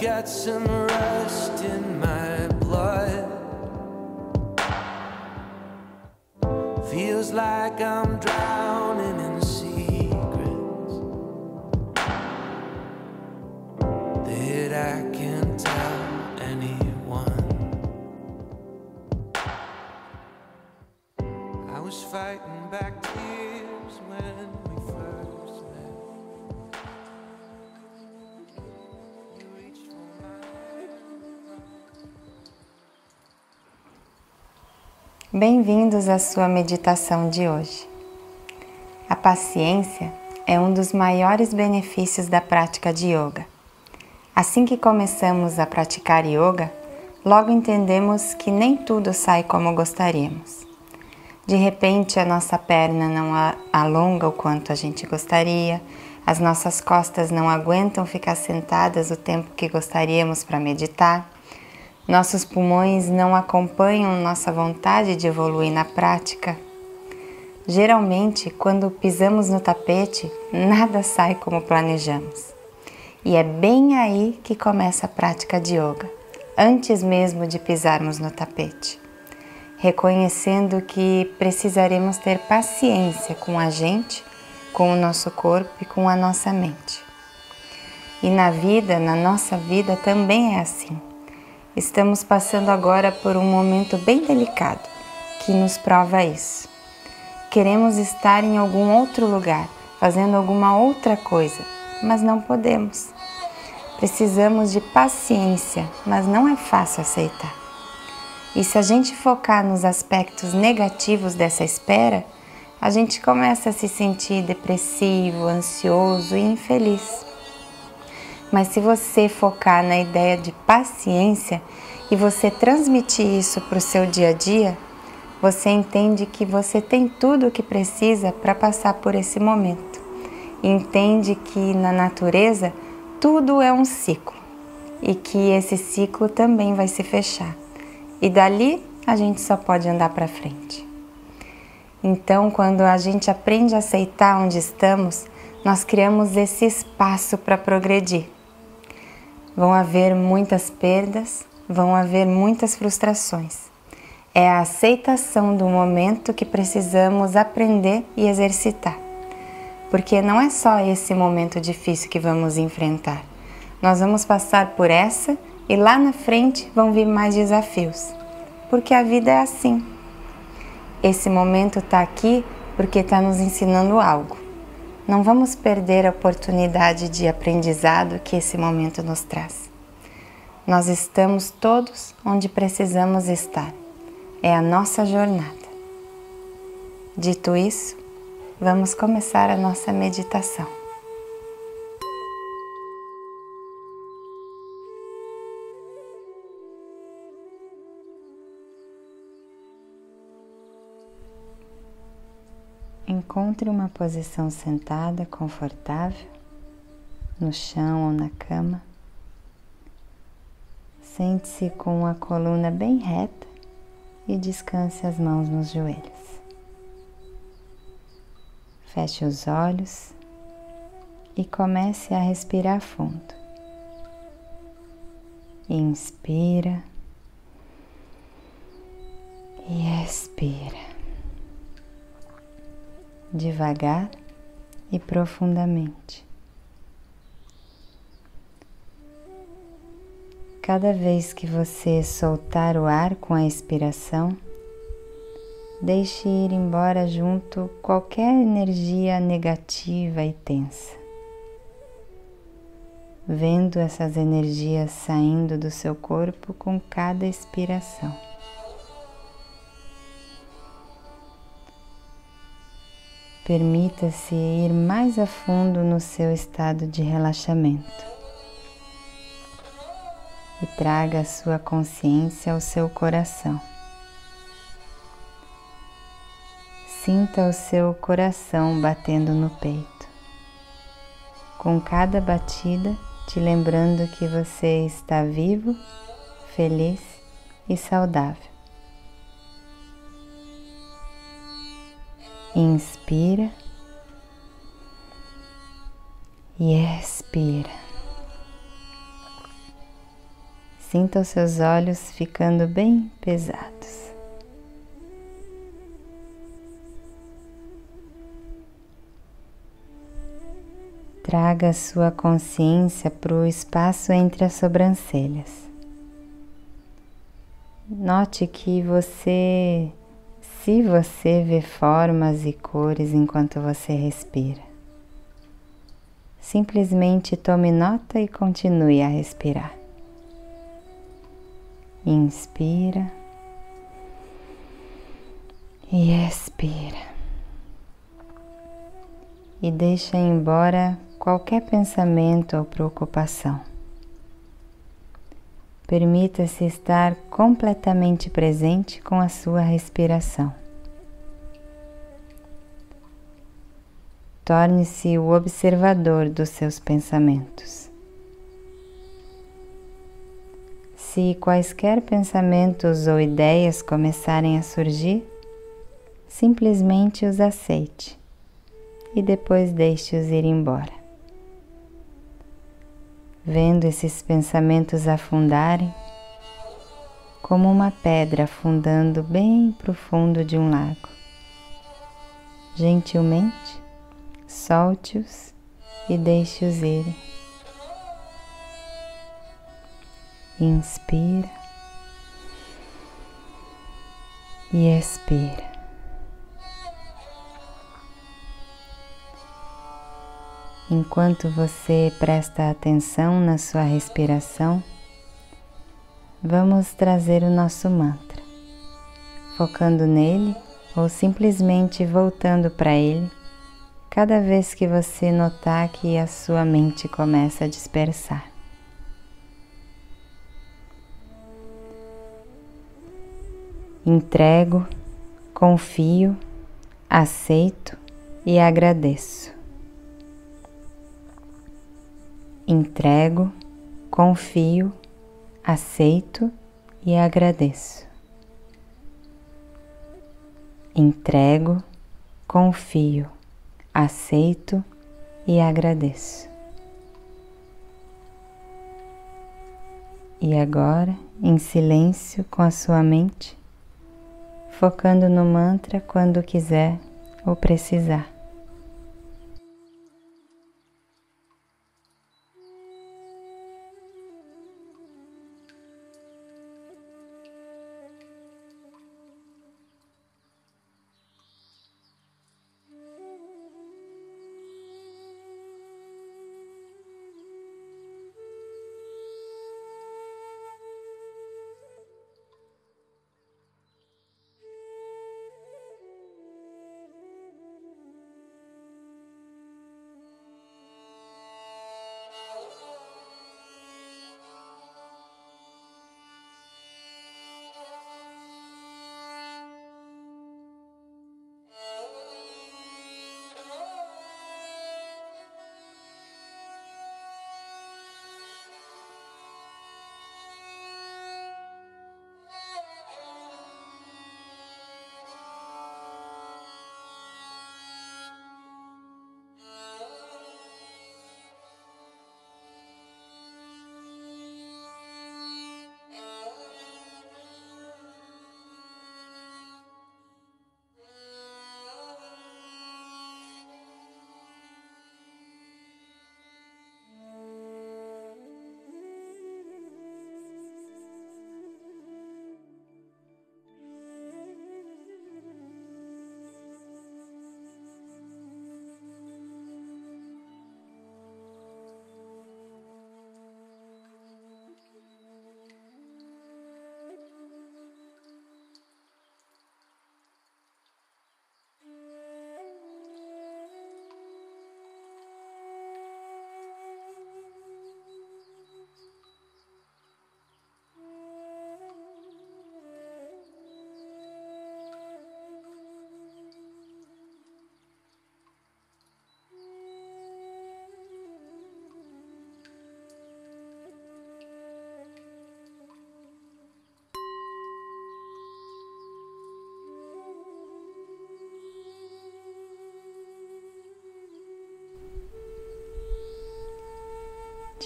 got some rust in my blood. Feels like I'm drowning in secrets that I can't tell anyone. I was fighting back tears when we first Bem-vindos à sua meditação de hoje. A paciência é um dos maiores benefícios da prática de yoga. Assim que começamos a praticar yoga, logo entendemos que nem tudo sai como gostaríamos. De repente, a nossa perna não alonga o quanto a gente gostaria, as nossas costas não aguentam ficar sentadas o tempo que gostaríamos para meditar. Nossos pulmões não acompanham nossa vontade de evoluir na prática. Geralmente, quando pisamos no tapete, nada sai como planejamos. E é bem aí que começa a prática de yoga, antes mesmo de pisarmos no tapete. Reconhecendo que precisaremos ter paciência com a gente, com o nosso corpo e com a nossa mente. E na vida, na nossa vida também é assim. Estamos passando agora por um momento bem delicado que nos prova isso. Queremos estar em algum outro lugar, fazendo alguma outra coisa, mas não podemos. Precisamos de paciência, mas não é fácil aceitar. E se a gente focar nos aspectos negativos dessa espera, a gente começa a se sentir depressivo, ansioso e infeliz. Mas se você focar na ideia de paciência e você transmitir isso para o seu dia a dia, você entende que você tem tudo o que precisa para passar por esse momento. Entende que na natureza tudo é um ciclo e que esse ciclo também vai se fechar. E dali a gente só pode andar para frente. Então, quando a gente aprende a aceitar onde estamos, nós criamos esse espaço para progredir. Vão haver muitas perdas, vão haver muitas frustrações. É a aceitação do momento que precisamos aprender e exercitar. Porque não é só esse momento difícil que vamos enfrentar. Nós vamos passar por essa e lá na frente vão vir mais desafios. Porque a vida é assim. Esse momento está aqui porque está nos ensinando algo. Não vamos perder a oportunidade de aprendizado que esse momento nos traz. Nós estamos todos onde precisamos estar. É a nossa jornada. Dito isso, vamos começar a nossa meditação. Encontre uma posição sentada confortável, no chão ou na cama. Sente-se com a coluna bem reta e descanse as mãos nos joelhos. Feche os olhos e comece a respirar fundo. Inspira e expira devagar e profundamente. Cada vez que você soltar o ar com a expiração, deixe ir embora junto qualquer energia negativa e tensa. Vendo essas energias saindo do seu corpo com cada expiração. Permita-se ir mais a fundo no seu estado de relaxamento e traga a sua consciência ao seu coração. Sinta o seu coração batendo no peito. Com cada batida, te lembrando que você está vivo, feliz e saudável. Inspira e expira. Sinta os seus olhos ficando bem pesados. Traga sua consciência para o espaço entre as sobrancelhas. Note que você, se você vê formas e cores enquanto você respira, simplesmente tome nota e continue a respirar. Inspira e expira. E deixa embora qualquer pensamento ou preocupação. Permita-se estar completamente presente com a sua respiração. Torne-se o observador dos seus pensamentos. Se quaisquer pensamentos ou ideias começarem a surgir, simplesmente os aceite e depois deixe-os ir embora. Vendo esses pensamentos afundarem, como uma pedra afundando bem profundo de um lago. Gentilmente, solte-os e deixe-os irem. inspira e expira. Enquanto você presta atenção na sua respiração, vamos trazer o nosso mantra, focando nele ou simplesmente voltando para ele cada vez que você notar que a sua mente começa a dispersar. entrego, confio, aceito e agradeço. Entrego, confio, aceito e agradeço. Entrego, confio, aceito e agradeço. E agora, em silêncio com a sua mente, focando no mantra quando quiser ou precisar.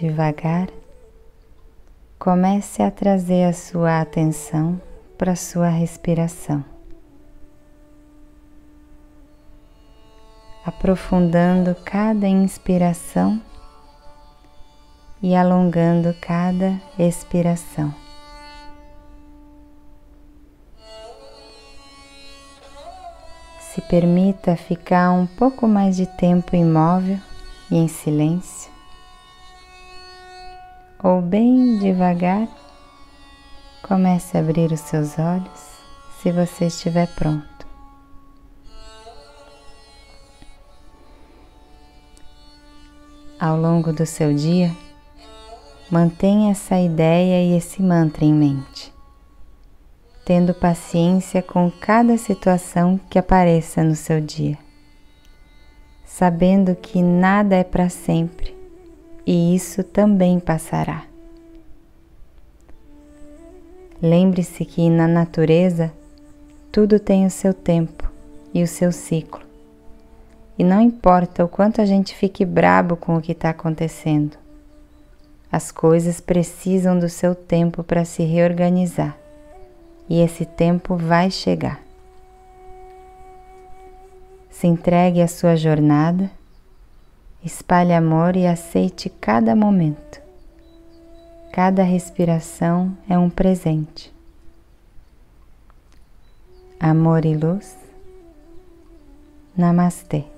Devagar, comece a trazer a sua atenção para a sua respiração. Aprofundando cada inspiração e alongando cada expiração. Se permita ficar um pouco mais de tempo imóvel e em silêncio, ou bem devagar, comece a abrir os seus olhos se você estiver pronto. Ao longo do seu dia, mantenha essa ideia e esse mantra em mente tendo paciência com cada situação que apareça no seu dia, sabendo que nada é para sempre e isso também passará. Lembre-se que na natureza tudo tem o seu tempo e o seu ciclo. E não importa o quanto a gente fique brabo com o que está acontecendo, as coisas precisam do seu tempo para se reorganizar e esse tempo vai chegar. Se entregue à sua jornada, espalhe amor e aceite cada momento. Cada respiração é um presente. Amor e luz. Namastê.